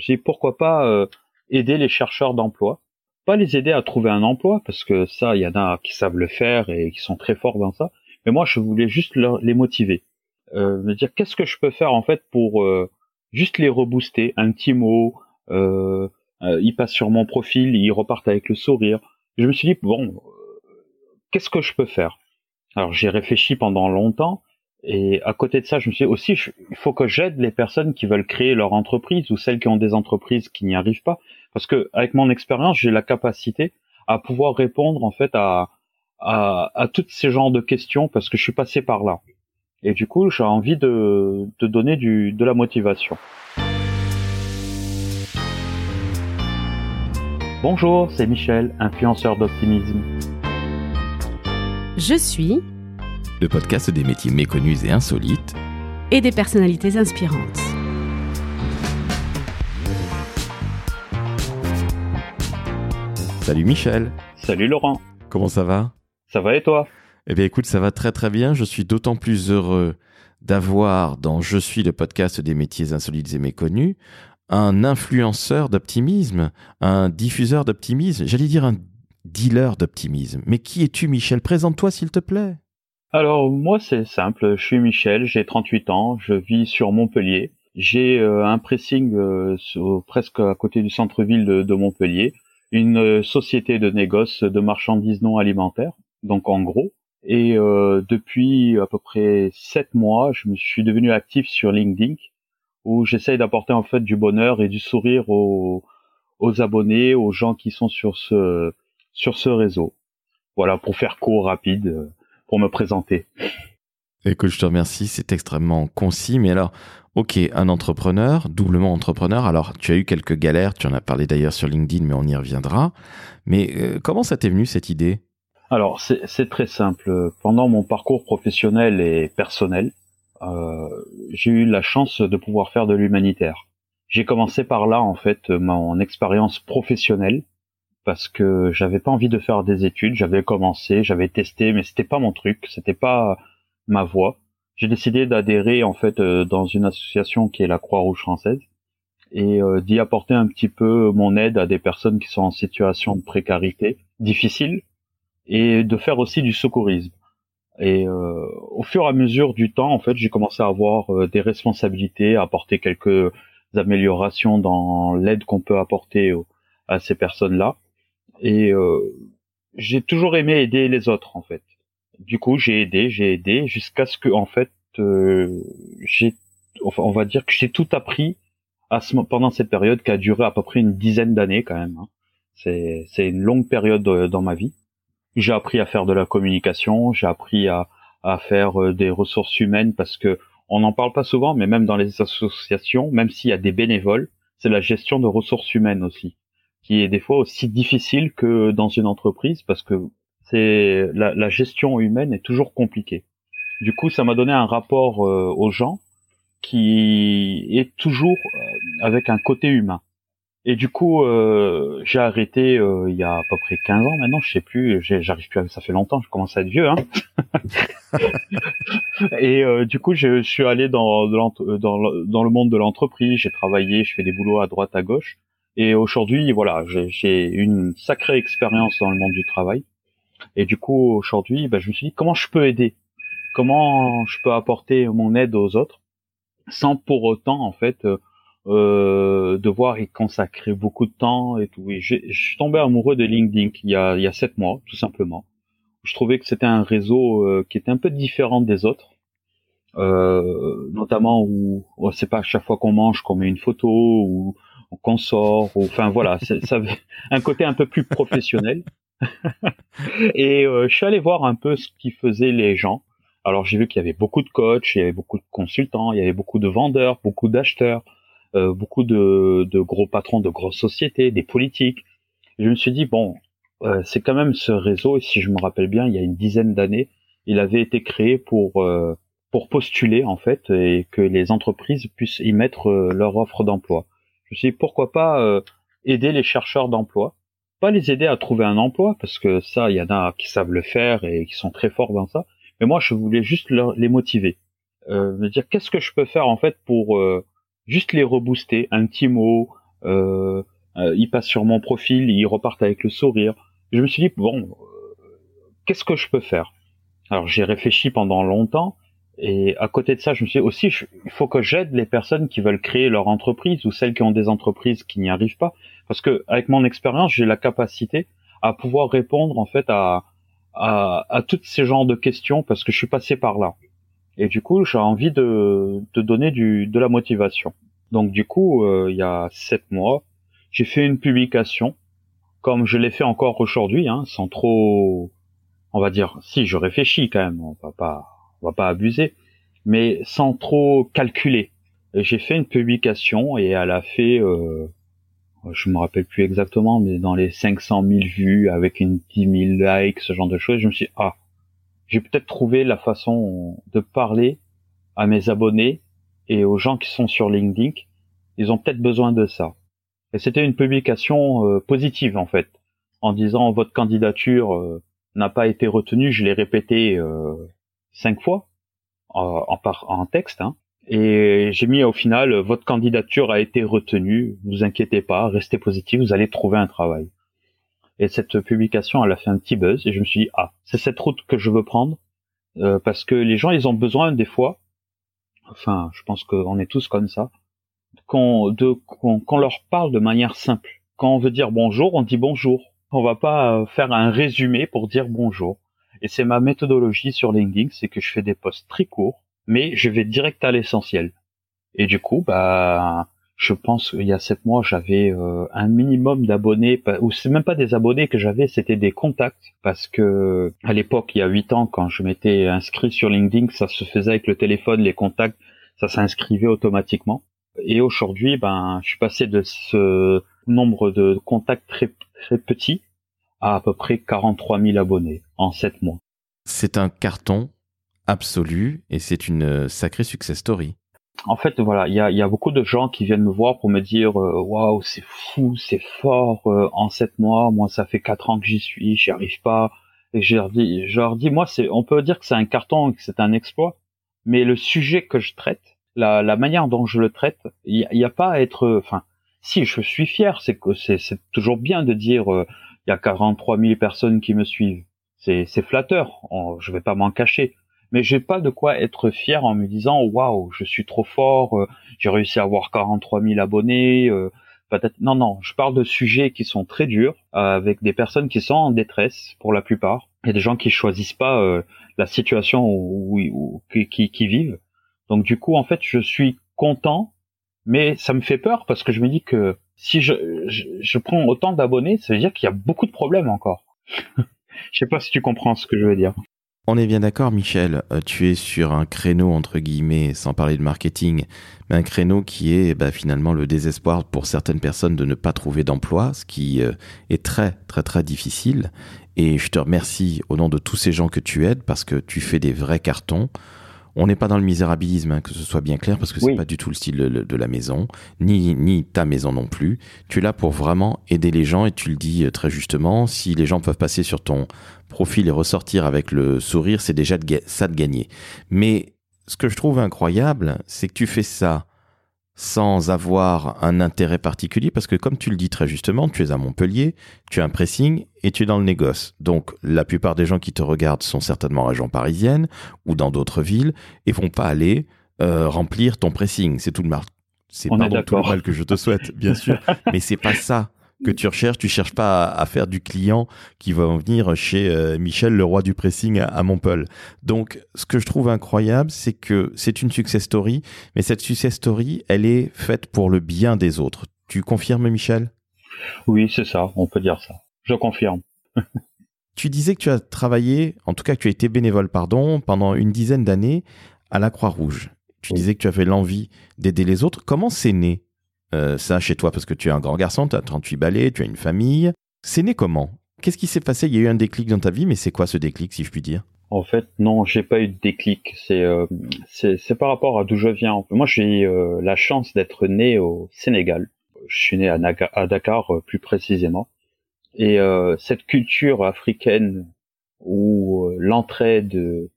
me suis dit pourquoi pas euh, aider les chercheurs d'emploi, pas les aider à trouver un emploi parce que ça, il y en a qui savent le faire et qui sont très forts dans ça. Mais moi, je voulais juste les motiver, euh, me dire qu'est-ce que je peux faire en fait pour euh, juste les rebooster, un petit mot. Ils passent sur mon profil, ils repartent avec le sourire. Je me suis dit bon, qu'est-ce que je peux faire? Alors j'ai réfléchi pendant longtemps et à côté de ça, je me suis dit aussi, il faut que j'aide les personnes qui veulent créer leur entreprise ou celles qui ont des entreprises qui n'y arrivent pas, parce que avec mon expérience, j'ai la capacité à pouvoir répondre en fait à, à, à tous ces genres de questions parce que je suis passé par là. Et du coup, j'ai envie de, de donner du, de la motivation. Bonjour, c'est Michel, influenceur d'optimisme. Je suis le podcast des métiers méconnus et insolites et des personnalités inspirantes. Salut Michel. Salut Laurent. Comment ça va? Ça va et toi? Eh bien écoute, ça va très très bien. Je suis d'autant plus heureux d'avoir dans Je suis le podcast des métiers insolites et méconnus un influenceur d'optimisme, un diffuseur d'optimisme, j'allais dire un dealer d'optimisme. Mais qui es-tu Michel? Présente-toi s'il te plaît. Alors moi c'est simple, je suis Michel, j'ai 38 ans, je vis sur Montpellier. J'ai euh, un pressing euh, presque à côté du centre-ville de, Montpellier, une euh, société de négoce de marchandises non alimentaires, donc en gros. Et depuis à peu près 7 mois, je me suis devenu actif sur LinkedIn, où j'essaye d'apporter en fait du bonheur et du sourire aux, aux abonnés, aux gens qui sont sur ce sur ce réseau. Voilà pour faire court rapide pour me présenter. Écoute, je te remercie, c'est extrêmement concis. Mais alors, ok, un entrepreneur, doublement entrepreneur. Alors, tu as eu quelques galères, tu en as parlé d'ailleurs sur LinkedIn, mais on y reviendra. Mais euh, comment ça t'est venu cette idée? Alors, c'est très simple. Pendant mon parcours professionnel et personnel, euh, j'ai eu la chance de pouvoir faire de l'humanitaire. J'ai commencé par là, en fait, mon expérience professionnelle parce que j'avais pas envie de faire des études. J'avais commencé, j'avais testé, mais c'était pas mon truc, c'était pas ma voie. J'ai décidé d'adhérer en fait euh, dans une association qui est la Croix-Rouge française et euh, d'y apporter un petit peu mon aide à des personnes qui sont en situation de précarité difficile et de faire aussi du secourisme. Et euh, au fur et à mesure du temps, en fait, j'ai commencé à avoir des responsabilités, à apporter quelques améliorations dans l'aide qu'on peut apporter à ces personnes-là. Et euh, j'ai toujours aimé aider les autres en fait. Du coup, j'ai aidé, j'ai aidé jusqu'à ce que en fait euh, j'ai, enfin, on va dire que j'ai tout appris à ce, pendant cette période qui a duré à peu près une dizaine d'années quand même. Hein. C'est c'est une longue période euh, dans ma vie. J'ai appris à faire de la communication, j'ai appris à à faire des ressources humaines parce que on n'en parle pas souvent, mais même dans les associations, même s'il y a des bénévoles, c'est la gestion de ressources humaines aussi qui est des fois aussi difficile que dans une entreprise parce que c'est la, la, gestion humaine est toujours compliquée. Du coup, ça m'a donné un rapport euh, aux gens qui est toujours euh, avec un côté humain. Et du coup, euh, j'ai arrêté il y a à peu près 15 ans maintenant, je sais plus, j'arrive plus à, ça fait longtemps, je commence à être vieux. Hein et du coup, je, suis allé dans, dans le monde de l'entreprise, j'ai travaillé, je fais des boulots à droite à gauche. Et aujourd'hui, voilà, j'ai une sacrée expérience dans le monde du travail. Et du coup, aujourd'hui, bah, je me suis dit comment je peux aider, comment je peux apporter mon aide aux autres, sans pour autant, en fait, euh, devoir y consacrer beaucoup de temps et tout? Je suis tombé amoureux de LinkedIn il y a il y a sept mois, tout simplement. Je trouvais que c'était un réseau euh, qui était un peu différent des autres. Euh, notamment où c'est pas à chaque fois qu'on mange qu'on met une photo ou qu'on sort, enfin voilà, ça un côté un peu plus professionnel. et euh, je suis allé voir un peu ce qui faisaient les gens. Alors j'ai vu qu'il y avait beaucoup de coachs, il y avait beaucoup de consultants, il y avait beaucoup de vendeurs, beaucoup d'acheteurs, euh, beaucoup de, de, gros patrons de grosses sociétés, des politiques. je me suis dit bon, euh, c'est quand même ce réseau. Et si je me rappelle bien, il y a une dizaine d'années, il avait été créé pour euh, pour postuler en fait et que les entreprises puissent y mettre euh, leur offre d'emploi. Je me suis dit pourquoi pas euh, aider les chercheurs d'emploi, pas les aider à trouver un emploi parce que ça, il y en a qui savent le faire et qui sont très forts dans ça. Mais moi, je voulais juste les motiver, euh, me dire qu'est-ce que je peux faire en fait pour euh, juste les rebooster, un petit mot, ils passent sur mon profil, ils repartent avec le sourire. Je me suis dit bon, qu'est-ce que je peux faire? Alors j'ai réfléchi pendant longtemps et à côté de ça, je me suis dit aussi, il faut que j'aide les personnes qui veulent créer leur entreprise ou celles qui ont des entreprises qui n'y arrivent pas, parce que avec mon expérience, j'ai la capacité à pouvoir répondre en fait à, à, à tous ces genres de questions parce que je suis passé par là. Et du coup, j'ai envie de, de donner du, de la motivation. Donc du coup, euh, il y a sept mois, j'ai fait une publication, comme je l'ai fait encore aujourd'hui, hein, sans trop, on va dire, si je réfléchis quand même, on va pas on va pas abuser, mais sans trop calculer. J'ai fait une publication et elle a fait, euh, je me rappelle plus exactement, mais dans les 500 000 vues avec une 10 000 likes, ce genre de choses. Je me suis dit, ah, j'ai peut-être trouvé la façon de parler à mes abonnés et aux gens qui sont sur LinkedIn. Ils ont peut-être besoin de ça. Et c'était une publication euh, positive en fait, en disant votre candidature euh, n'a pas été retenue. Je l'ai répété euh, cinq fois en, en, texte. Hein. Et j'ai mis au final, votre candidature a été retenue, vous inquiétez pas, restez positif, vous allez trouver un travail. Et cette publication, elle a fait un petit buzz et je me suis dit, ah, c'est cette route que je veux prendre, euh, parce que les gens, ils ont besoin des fois, enfin, je pense qu'on est tous comme ça, qu'on qu'on leur parle de manière simple. Quand on veut dire bonjour, on dit bonjour. On va pas faire un résumé pour dire bonjour. Et c'est ma méthodologie sur LinkedIn, c'est que je fais des posts très courts, mais je vais direct à l'essentiel. Et du coup, bah, je pense qu'il y a sept mois, j'avais euh, un minimum d'abonnés, ou c'est même pas des abonnés que j'avais, c'était des contacts, parce que à l'époque, il y a huit ans, quand je m'étais inscrit sur LinkedIn, ça se faisait avec le téléphone, les contacts, ça s'inscrivait automatiquement. Et aujourd'hui, ben, je suis passé de ce nombre de contacts très très petit à à peu près 43 000 abonnés en 7 mois. C'est un carton absolu et c'est une euh, sacrée success story. En fait, voilà, il y a, y a, beaucoup de gens qui viennent me voir pour me dire euh, waouh, c'est fou, c'est fort euh, en 7 mois. Moi, ça fait 4 ans que j'y suis, j'y arrive pas. Et je leur dis, je leur dis, moi, c'est, on peut dire que c'est un carton, que c'est un exploit, mais le sujet que je traite, la, la manière dont je le traite, il n'y a, a, pas à être, enfin, si je suis fier, c'est que c'est toujours bien de dire il y a 43 000 personnes qui me suivent. C'est, c'est flatteur, je vais pas m'en cacher. Mais j'ai pas de quoi être fier en me disant waouh, je suis trop fort, euh, j'ai réussi à avoir 43 000 abonnés. Euh, non non, je parle de sujets qui sont très durs euh, avec des personnes qui sont en détresse pour la plupart. A des gens qui choisissent pas la situation où, qui, qui vivent. Donc du coup en fait je suis content, mais ça me fait peur parce que je me dis que si je, je, prends autant d'abonnés, ça veut dire qu'il y a beaucoup de problèmes encore. je sais pas si tu comprends ce que je veux dire. On est bien d'accord, Michel. Euh, tu es sur un créneau, entre guillemets, sans parler de marketing, mais un créneau qui est bah, finalement le désespoir pour certaines personnes de ne pas trouver d'emploi, ce qui euh, est très, très, très difficile. Et je te remercie au nom de tous ces gens que tu aides parce que tu fais des vrais cartons. On n'est pas dans le misérabilisme, hein, que ce soit bien clair, parce que c'est pas du tout le style de, la maison, ni, ni ta maison non plus. Tu es là pour vraiment aider les gens et tu le dis euh, très justement. Si les gens peuvent passer sur ton profil et ressortir avec le sourire, c'est déjà ça de gagner. Mais ce que je trouve incroyable, c'est que tu fais ça sans avoir un intérêt particulier, parce que comme tu le dis très justement, tu es à Montpellier, tu as un pressing et tu es dans le négoce. Donc la plupart des gens qui te regardent sont certainement en région parisienne ou dans d'autres villes et vont pas aller euh, remplir ton pressing. C'est tout le. C'est pas tout le mal que je te souhaite, bien sûr, mais c'est pas ça que tu recherches. Tu cherches pas à, faire du client qui va venir chez euh, Michel, le roi du pressing à, Montpellier. Donc, ce que je trouve incroyable, c'est que c'est une success story, mais cette success story, elle est faite pour le bien des autres. Tu confirmes, Michel? Oui, c'est ça. On peut dire ça. Je confirme. tu disais que tu as travaillé, en tout cas que tu as été bénévole, pardon, pendant une dizaine d'années à la Croix-Rouge. Tu disais que tu avais l'envie d'aider les autres. Comment c'est né? Euh, ça chez toi parce que tu es un grand garçon, tu as 38 balais, tu as une famille. C'est né comment? Qu'est-ce qui s'est passé? Il y a eu un déclic dans ta vie, mais c'est quoi ce déclic, si je puis dire? En fait, non, j'ai pas eu de déclic. C'est euh, par rapport à d'où je viens. Moi, j'ai eu euh, la chance d'être né au Sénégal. Je suis né à, à Dakar, plus précisément. Et cette culture africaine où l'entraide,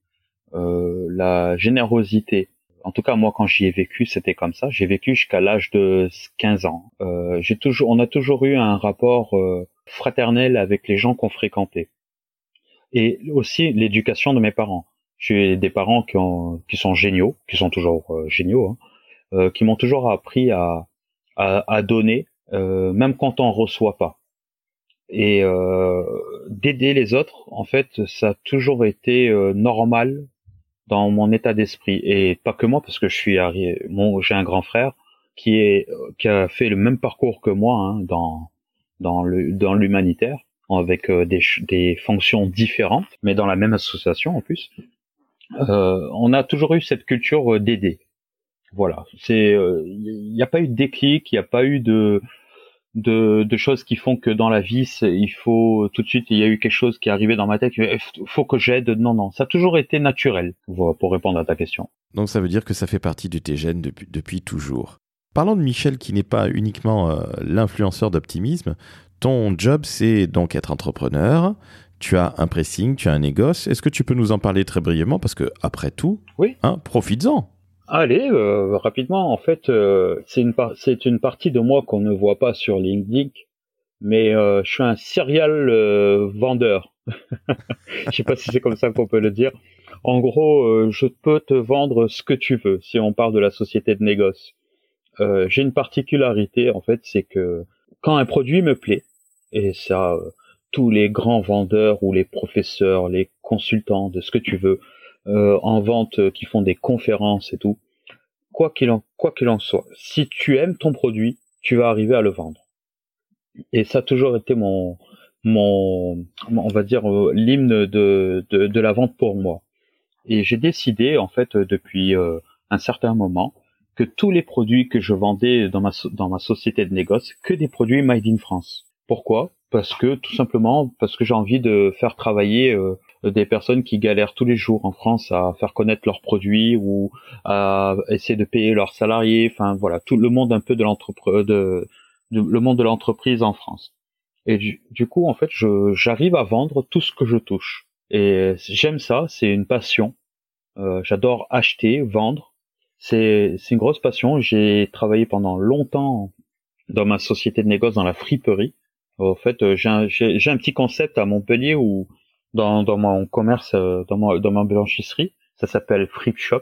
la générosité en tout cas moi quand j'y ai vécu, c'était comme ça. J'ai vécu jusqu'à l'âge de 15 ans. Euh, j'ai toujours, on a toujours eu un rapport euh, fraternel avec les gens qu'on fréquentait, et aussi l'éducation de mes parents. J'ai des parents qui, ont, qui sont géniaux, qui sont toujours euh, géniaux, hein, euh, qui m'ont toujours appris à, à, à donner, même quand on reçoit pas et euh, d'aider les autres en fait ça a toujours été euh, normal dans mon état d'esprit. Et pas que moi parce que je suis arrivé mon j'ai un grand frère qui est qui a fait le même parcours que moi hein, dans dans le dans l'humanitaire avec euh, des des fonctions différentes mais dans la même association en plus. Euh, on a toujours eu cette culture d'aider. Voilà. C'est il n'y a pas eu de déclic il n'y a pas eu de de, de, choses qui font que dans la vie, il faut tout de suite, il y a eu quelque chose qui est arrivé dans ma tête, il faut que j'aide. Non, non, ça a toujours été naturel, pour répondre à ta question. Donc ça veut dire que ça fait partie de tes gènes depuis, depuis toujours. Parlons de Michel, qui n'est pas uniquement euh, l'influenceur d'optimisme. Ton job, c'est donc être entrepreneur. Tu as un pressing, tu as un négoce. Est-ce que tu peux nous en parler très brièvement? Parce que, après tout, oui. Hein, profites-en. Allez, euh, rapidement, en fait, euh, c'est une, une partie de moi qu'on ne voit pas sur LinkedIn, mais euh, je suis un serial vendeur. je sais pas si c'est comme ça qu'on peut le dire. En gros, je peux te vendre ce que tu veux si on parle de la société de négoce. J'ai une particularité, en fait, c'est que quand un produit me plaît, et ça, tous les grands vendeurs ou les professeurs, les consultants de ce que tu veux, euh, en vente euh, qui font des conférences et tout. Quoi qu'il en, quoi qu'il en soit, si tu aimes ton produit, tu vas arriver à le vendre. Et ça a toujours été mon, mon, on va dire euh, l'hymne de, de, de, la vente pour moi. Et j'ai décidé en fait depuis un certain moment que tous les produits que je vendais dans ma dans ma société de négoce, que des produits made in France. Pourquoi? Parce que tout simplement parce que j'ai envie de faire travailler des personnes qui galèrent tous les jours en France à faire connaître leurs produits ou à essayer de payer leurs salariés. Enfin voilà, tout le monde un peu de l'entreprise, de, le monde de l'entreprise en France. Et du, coup, en fait, j'arrive à vendre tout ce que je touche. Et j'aime ça, c'est une passion. Euh, J'adore acheter, vendre. C'est une grosse passion. J'ai travaillé pendant longtemps dans ma société de négoce dans la friperie. En fait, j'ai un, un, petit concept à Montpellier où dans, dans mon commerce, euh, dans, mon, dans ma blanchisserie. Ça s'appelle Flip Shop.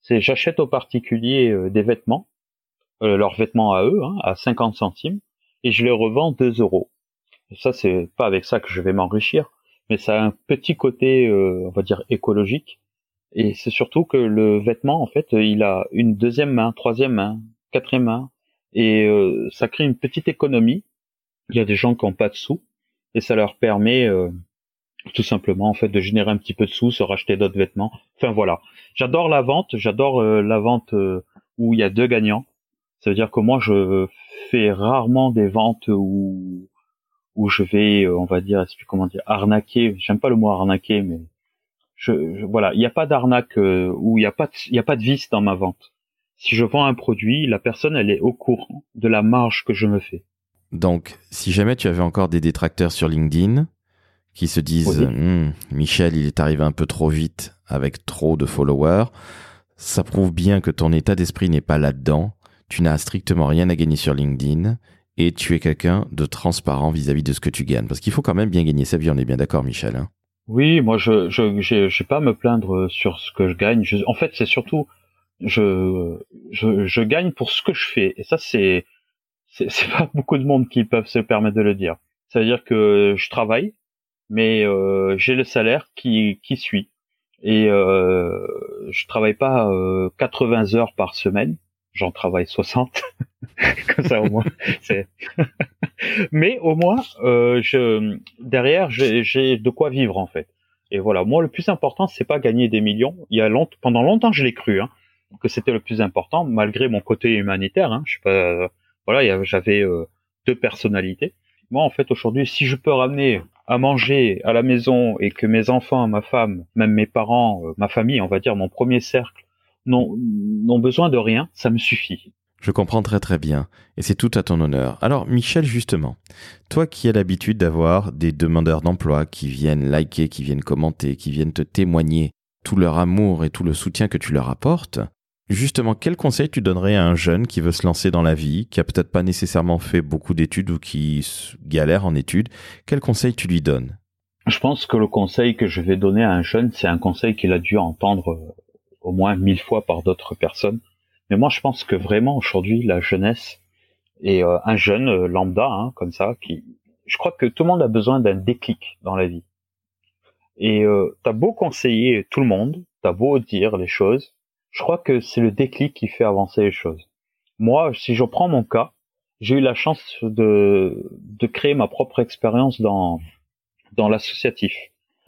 C'est j'achète aux particuliers euh, des vêtements, euh, leurs vêtements à eux, hein, à 50 centimes, et je les revends 2 euros. Ça, c'est pas avec ça que je vais m'enrichir, mais ça a un petit côté, on va dire, écologique. Et c'est surtout que le vêtement, en fait, il a une deuxième main, troisième main, quatrième main, et ça crée une petite économie. Il y a des gens qui n'ont pas de sous, et ça leur permet tout simplement en fait de générer un petit peu de sous, se racheter d'autres vêtements. Enfin voilà, j'adore la vente, j'adore euh, la vente euh, où il y a deux gagnants. Ça veut dire que moi je fais rarement des ventes où où je vais, euh, on va dire, comment dire, arnaquer. J'aime pas le mot arnaquer, mais voilà, il n'y a pas d'arnaque où il n'y a pas il y a pas de vice dans ma vente. Si je vends un produit, la personne elle est au courant de la marge que je me fais. Donc, si jamais tu avais encore des détracteurs sur LinkedIn, qui se disent hum, Michel, il est arrivé un peu trop vite avec trop de followers. Ça prouve bien que ton état d'esprit n'est pas là-dedans. Tu n'as strictement rien à gagner sur LinkedIn et tu es quelqu'un de transparent vis-à-vis de ce que tu gagnes. Parce qu'il faut quand même bien gagner sa vie, on est bien d'accord, Michel. Hein oui, moi, je je j'ai pas à me plaindre sur ce que je gagne. en fait, c'est surtout je, je je gagne pour ce que je fais. Et ça, c'est c'est pas beaucoup de monde qui peuvent se permettre de le dire. Ça veut dire que je travaille, mais euh, j'ai le salaire qui, qui suit. Et euh, je travaille pas 80 euh, heures par semaine, j'en travaille 60. Comme ça au moins. mais au moins, euh, je, derrière, j'ai de quoi vivre en fait. Et voilà, moi le plus important, c'est pas gagner des millions. Il y a longtemps, pendant longtemps, je l'ai cru, hein, que c'était le plus important, malgré mon côté humanitaire. Hein, je sais pas, voilà, j'avais deux personnalités. Moi, en fait, aujourd'hui, si je peux ramener à manger à la maison et que mes enfants, ma femme, même mes parents, euh, ma famille, on va dire mon premier cercle, n'ont besoin de rien, ça me suffit. Je comprends très très bien, et c'est tout à ton honneur. Alors Michel, justement, toi qui as l'habitude d'avoir des demandeurs d'emploi qui viennent liker, qui viennent commenter, qui viennent te témoigner tout leur amour et tout le soutien que tu leur apportes, Justement, quel conseil tu donnerais à un jeune qui veut se lancer dans la vie, qui a peut-être pas nécessairement fait beaucoup d'études ou qui galère en études? Quel conseil tu lui donnes? Je pense que le conseil que je vais donner à un jeune, c'est un conseil qu'il a dû entendre euh, au moins mille fois par d'autres personnes. Mais moi, je pense que vraiment aujourd'hui, la jeunesse et euh, un jeune euh, lambda, hein, comme ça, qui, je crois que tout le monde a besoin d'un déclic dans la vie. Et euh, t'as beau conseiller tout le monde, t'as beau dire les choses, je crois que c'est le déclic qui fait avancer les choses. Moi, si je prends mon cas, j'ai eu la chance de, de créer ma propre expérience dans, dans l'associatif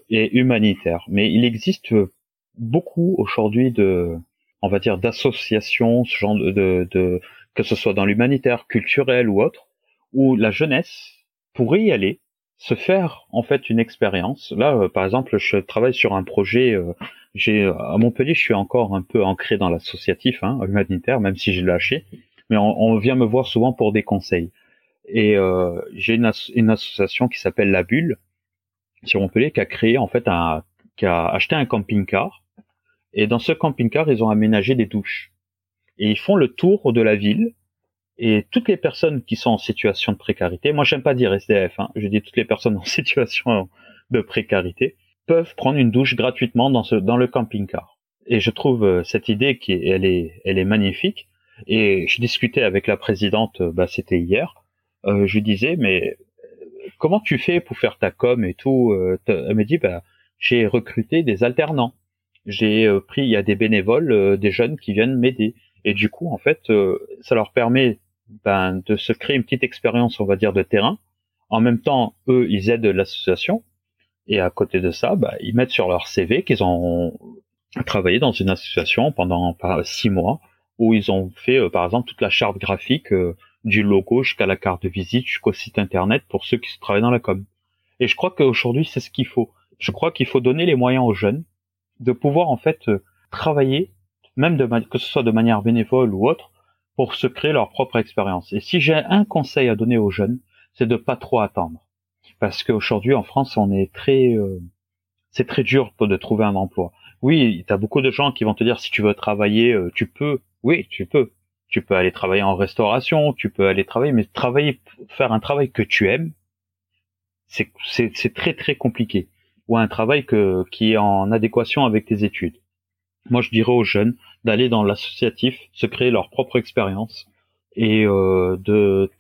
et humanitaire. Mais il existe beaucoup aujourd'hui de, on va dire, d'associations, ce genre de, de, que ce soit dans l'humanitaire, culturel ou autre, où la jeunesse pourrait y aller, se faire en fait une expérience. Là, euh, par exemple, je travaille sur un projet. Euh, j'ai à Montpellier, je suis encore un peu ancré dans l'associatif hein, humanitaire, même si j'ai lâché. Mais on, vient me voir souvent pour des conseils. Et euh, j'ai une, une, association qui s'appelle La Bulle sur Montpellier qui a créé en fait un, qui a acheté un camping-car. Et dans ce camping-car, ils ont aménagé des douches. Et ils font le tour de la ville et toutes les personnes qui sont en situation de précarité, moi j'aime pas dire SDF, hein, je dis toutes les personnes en situation de précarité, peuvent prendre une douche gratuitement dans, ce, dans le camping-car. Et je trouve euh, cette idée qui elle est, elle est magnifique. Et je discutais avec la présidente, euh, bah, c'était hier. Euh, je lui disais, mais comment tu fais pour faire ta com et tout Elle me dit, bah, j'ai recruté des alternants. J'ai pris, il y a des bénévoles, des jeunes qui viennent m'aider. Et du coup, en fait, ça leur permet ben, de se créer une petite expérience, on va dire, de terrain. En même temps, eux, ils aident l'association. Et à côté de ça, ben, ils mettent sur leur CV qu'ils ont travaillé dans une association pendant six mois, où ils ont fait, euh, par exemple, toute la charte graphique euh, du logo jusqu'à la carte de visite, jusqu'au site internet pour ceux qui travaillent dans la com. Et je crois qu'aujourd'hui, c'est ce qu'il faut. Je crois qu'il faut donner les moyens aux jeunes de pouvoir en fait euh, travailler, même de que ce soit de manière bénévole ou autre, pour se créer leur propre expérience. Et si j'ai un conseil à donner aux jeunes, c'est de pas trop attendre. Parce qu'aujourd'hui, en France, on est très, euh, c'est très dur de trouver un emploi. Oui, tu as beaucoup de gens qui vont te dire si tu veux travailler, euh, tu peux. Oui, tu peux. Tu peux aller travailler en restauration, tu peux aller travailler, mais travailler, faire un travail que tu aimes, c'est, c'est, c'est très très compliqué. Ou un travail que, qui est en adéquation avec tes études. Moi, je dirais aux jeunes, d'aller dans l'associatif, se créer leur propre expérience et euh, de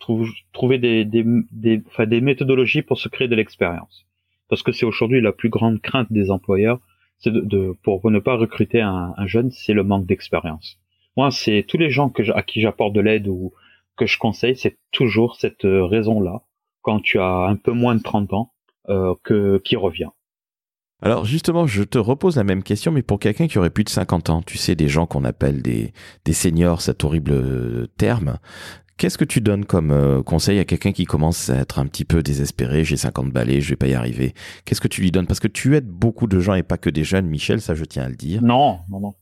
trouver des, méthodologies pour se créer de l'expérience. Parce que c'est aujourd'hui la plus grande crainte des employeurs, c'est de, de, pour ne pas recruter un, un jeune, c'est le manque d'expérience. Moi, c'est tous les gens que à qui j'apporte de l'aide ou que je conseille, c'est toujours cette euh, raison-là, quand tu as un peu moins de 30 ans, euh, que qui revient. Alors justement, je te repose la même question, mais pour quelqu'un qui aurait plus de 50 ans, tu sais, des gens qu'on appelle des, des seniors, cet horrible euh, terme, Qu'est-ce que tu donnes comme euh, conseil à quelqu'un qui commence à être un petit peu désespéré J'ai 50 balais, je vais pas y arriver? Qu'est-ce que tu lui donnes? Parce que tu aides beaucoup de gens et pas que des jeunes, Michel, ça je tiens à le dire. Non, non, non.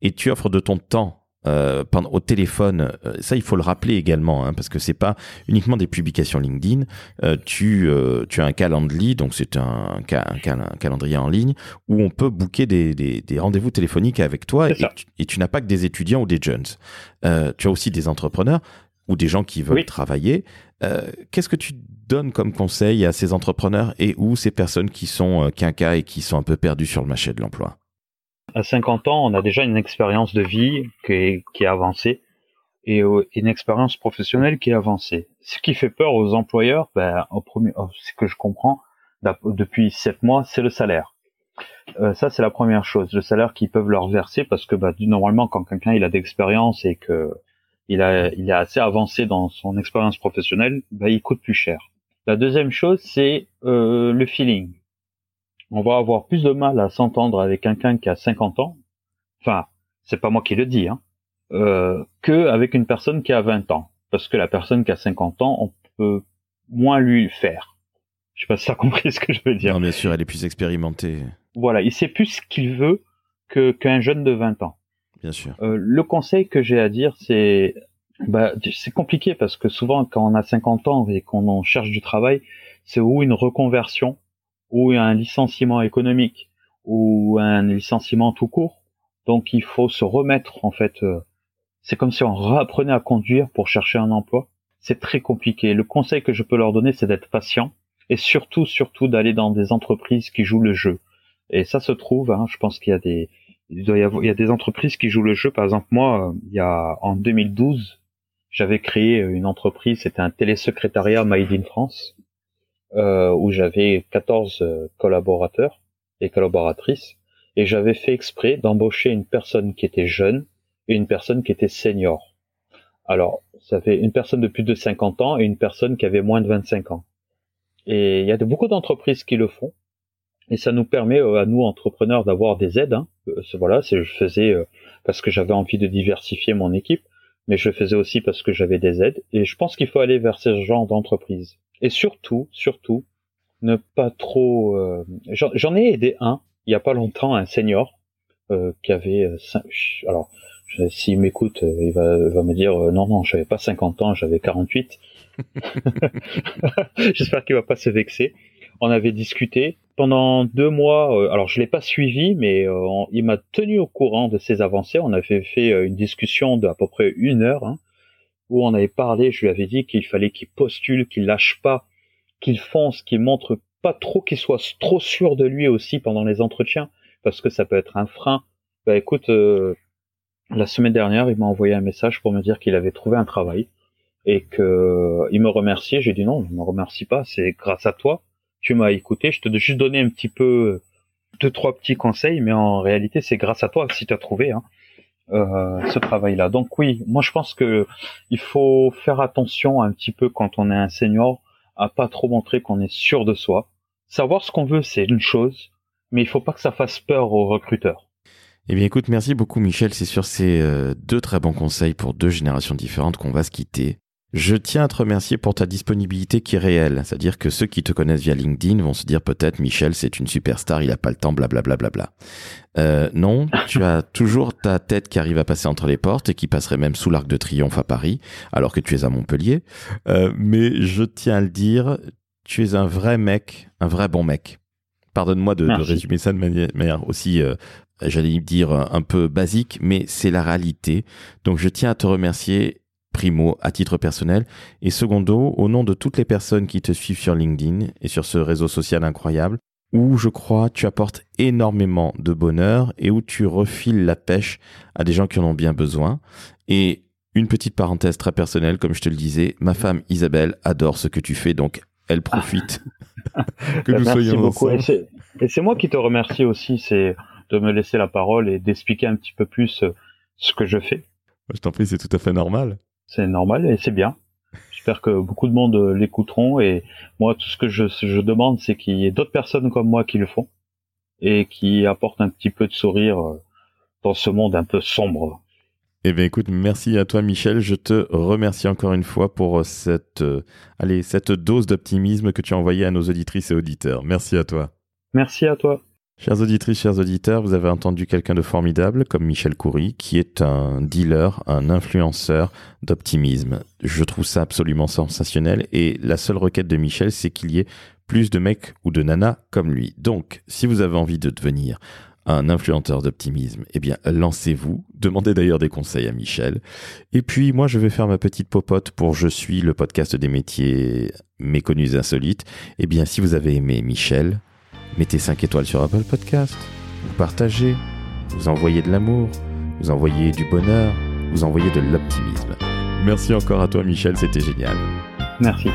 Et tu offres de ton temps euh, pendant, au téléphone, euh, ça il faut le rappeler également, hein, parce que c'est pas uniquement des publications LinkedIn. Euh, tu, tu as un calendrier, donc c'est un, un, calendrier en ligne où on peut booker des, des, des rendez-vous téléphoniques avec toi et tu, n'as pas que des étudiants ou des jeunes. tu as aussi des entrepreneurs ou des gens qui veulent travailler. Qu'est-ce que tu donnes comme conseil à ces entrepreneurs et ou ces personnes qui sont quinca et qui sont un peu perdues sur le marché de l'emploi? À 50 ans, on a déjà une expérience de vie qui est, qui avancée et euh, une expérience professionnelle qui est avancée. Ce qui fait peur aux employeurs, ben, au premier, oh, ce que je comprends depuis sept mois, c'est le salaire. Euh, ça, c'est la première chose, le salaire qu'ils peuvent leur verser parce que bah, normalement, quand quelqu'un il a d'expérience et que il a, il est assez avancé dans son expérience professionnelle, bah, il coûte plus cher. La deuxième chose, c'est euh, le feeling on va avoir plus de mal à s'entendre avec quelqu'un qui a 50 ans, enfin, c'est pas moi qui le dis, hein, euh, que avec une personne qui a 20 ans. Parce que la personne qui a 50 ans, on peut moins lui faire. Je sais pas si tu as compris ce que je veux dire. Non, bien sûr, elle est plus expérimentée. Voilà, il sait plus ce qu'il veut que qu'un jeune de 20 ans. Bien sûr. Euh, le conseil que j'ai à dire, c'est bah, c'est compliqué parce que souvent quand on a 50 ans et qu'on cherche du travail, c'est ou une reconversion ou un licenciement économique ou un licenciement tout court, Donc il faut se remettre en fait. Euh, c'est comme si on réapprenait à conduire pour chercher un emploi. C'est très compliqué. Le conseil que je peux leur donner, c'est d'être patient et surtout, surtout d'aller dans des entreprises qui jouent le jeu. Et ça se trouve, hein, je pense qu'il y a des, entreprises qui jouent le jeu. Par exemple, moi, il y a en 2012, j'avais créé une entreprise, c'était un télésecrétariat Made in France, euh, où j'avais 14 euh, collaborateurs et collaboratrices, et j'avais fait exprès d'embaucher une personne qui était jeune et une personne qui était senior. Alors, ça fait une personne de plus de 50 ans et une personne qui avait moins de 25 ans. Et il y a beaucoup d'entreprises qui le font, et ça nous permet euh, à nous entrepreneurs d'avoir des aides. Hein. Euh, voilà, c'est je faisais parce que j'avais envie de diversifier mon équipe, mais je faisais aussi parce que j'avais des aides. Et je pense qu'il faut aller vers ce genre d'entreprise. Et surtout, surtout, ne pas trop. J'en ai aidé un il y a pas longtemps, un senior qui avait. alors, s'il m'écoute, il va, va, me dire non non, j'avais pas 50 ans, j'avais 48. J'espère qu'il va pas se vexer. On avait discuté pendant deux mois, euh, alors je l'ai pas suivi, mais euh, il m'a tenu au courant de ses avancées. On avait fait euh, une discussion d'à peu près une heure, hein, où on avait parlé. Je lui avais dit qu'il fallait qu'il postule, qu'il lâche pas, qu'il fonce, qu'il montre pas trop, qu'il soit trop sûr de lui aussi pendant les entretiens, parce que ça peut être un frein. Bah écoute, la semaine dernière, il m'a envoyé un message pour me dire qu'il avait trouvé un travail et que il me remerciait. J'ai dit non, ne me remercie pas, c'est grâce à toi tu m'as écouté, je te juste donné un petit peu deux trois petits conseils, mais en réalité c'est grâce à toi si tu as trouvé hein, euh, ce travail-là. Donc oui, moi je pense que il faut faire attention un petit peu quand on est un senior à pas trop montrer qu'on est sûr de soi. Savoir ce qu'on veut, c'est une chose, mais il faut pas que ça fasse peur aux recruteurs. Eh bien écoute, merci beaucoup Michel, c'est sur ces euh, deux très bons conseils pour deux générations différentes qu'on va se quitter. Je tiens à te remercier pour ta disponibilité qui est réelle. C'est-à-dire que ceux qui te connaissent via LinkedIn vont se dire peut-être Michel, c'est une superstar, il a pas le temps, blablabla. Bla, bla, bla. Euh, non, tu as toujours ta tête qui arrive à passer entre les portes et qui passerait même sous l'Arc de Triomphe à Paris, alors que tu es à Montpellier. Euh, mais je tiens à le dire, tu es un vrai mec, un vrai bon mec. Pardonne-moi de, résumer ça de manière, aussi euh, j'allais dire un peu basique, mais c'est la réalité. Donc je tiens à te remercier primo à titre personnel et secondo au nom de toutes les personnes qui te suivent sur LinkedIn et sur ce réseau social incroyable où je crois tu apportes énormément de bonheur et où tu refiles la pêche à des gens qui en ont bien besoin. Et une petite parenthèse très personnelle, comme je te le disais, ma femme Isabelle adore ce que tu fais, donc elle profite que nous Merci soyons beaucoup. Et c'est moi qui te remercie aussi, c'est de me laisser la parole et d'expliquer un petit peu plus ce que je fais. Je t'en prie, c'est tout à fait normal c'est normal et c'est bien. J'espère que beaucoup de monde l'écouteront et moi tout ce que je, je demande c'est qu'il y ait d'autres personnes comme moi qui le font et qui apportent un petit peu de sourire euh, dans ce monde un peu sombre. Eh bien écoute, merci à toi Michel, je te remercie encore une fois pour cette euh, allez, cette dose d'optimisme que tu as envoyée à nos auditrices et auditeurs. Merci à toi. Merci à toi. Chers auditrices, chers auditeurs, vous avez entendu quelqu'un de formidable comme Michel Coury, qui est un dealer, un influenceur d'optimisme. Je trouve ça absolument sensationnel et la seule requête de Michel, c'est qu'il y ait plus de mecs ou de nanas comme lui. Donc, si vous avez envie de devenir un influenceur d'optimisme, eh bien, lancez-vous. Demandez d'ailleurs des conseils à Michel. Et puis, moi, je vais faire ma petite popote pour Je suis le podcast des métiers méconnus et insolites. Eh bien, si vous avez aimé Michel, mettez 5 étoiles sur Apple Podcast, vous partagez, vous envoyez de l'amour, vous envoyez du bonheur, vous envoyez de l'optimisme. Merci encore à toi Michel, c'était génial. Merci.